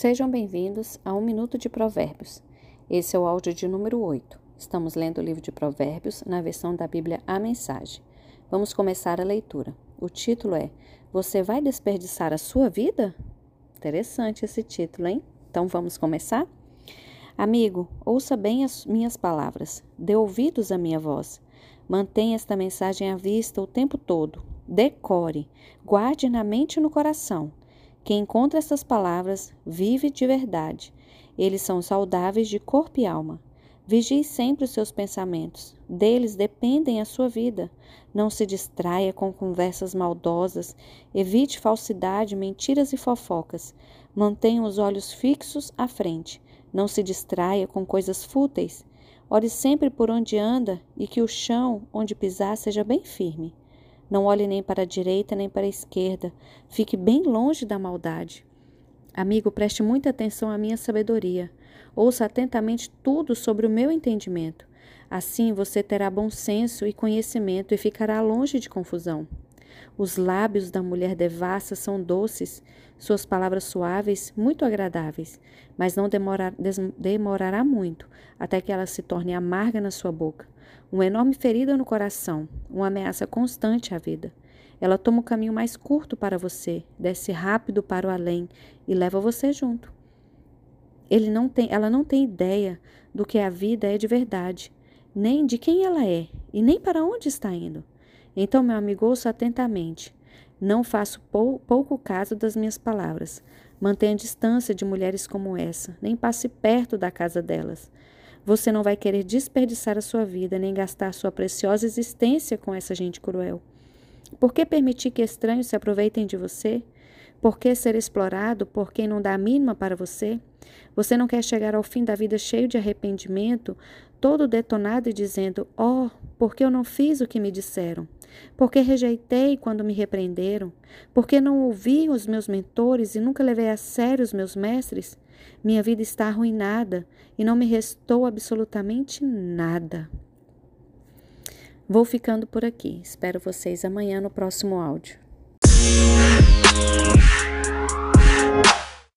Sejam bem-vindos a Um Minuto de Provérbios. Esse é o áudio de número 8. Estamos lendo o livro de Provérbios na versão da Bíblia A Mensagem. Vamos começar a leitura. O título é Você vai desperdiçar a sua vida? Interessante esse título, hein? Então vamos começar? Amigo, ouça bem as minhas palavras, dê ouvidos à minha voz. Mantenha esta mensagem à vista o tempo todo. Decore, guarde na mente e no coração. Quem encontra essas palavras vive de verdade. Eles são saudáveis de corpo e alma. Vigie sempre os seus pensamentos. Deles dependem a sua vida. Não se distraia com conversas maldosas. Evite falsidade, mentiras e fofocas. Mantenha os olhos fixos à frente. Não se distraia com coisas fúteis. Ore sempre por onde anda e que o chão onde pisar seja bem firme. Não olhe nem para a direita nem para a esquerda. Fique bem longe da maldade. Amigo, preste muita atenção à minha sabedoria. Ouça atentamente tudo sobre o meu entendimento. Assim você terá bom senso e conhecimento e ficará longe de confusão. Os lábios da mulher devassa são doces, suas palavras suaves, muito agradáveis, mas não demorar, demorará muito até que ela se torne amarga na sua boca uma enorme ferida no coração, uma ameaça constante à vida. Ela toma o caminho mais curto para você, desce rápido para o além e leva você junto. Não tem, ela não tem ideia do que a vida é de verdade, nem de quem ela é e nem para onde está indo. Então, meu amigo, ouça atentamente. Não faço pou, pouco caso das minhas palavras. Mantenha distância de mulheres como essa, nem passe perto da casa delas. Você não vai querer desperdiçar a sua vida nem gastar sua preciosa existência com essa gente cruel. Por que permitir que estranhos se aproveitem de você? Por que ser explorado por quem não dá a mínima para você? Você não quer chegar ao fim da vida cheio de arrependimento, todo detonado e dizendo: Oh, porque eu não fiz o que me disseram? Porque rejeitei quando me repreenderam? Porque não ouvi os meus mentores e nunca levei a sério os meus mestres? Minha vida está arruinada e não me restou absolutamente nada. Vou ficando por aqui. Espero vocês amanhã no próximo áudio.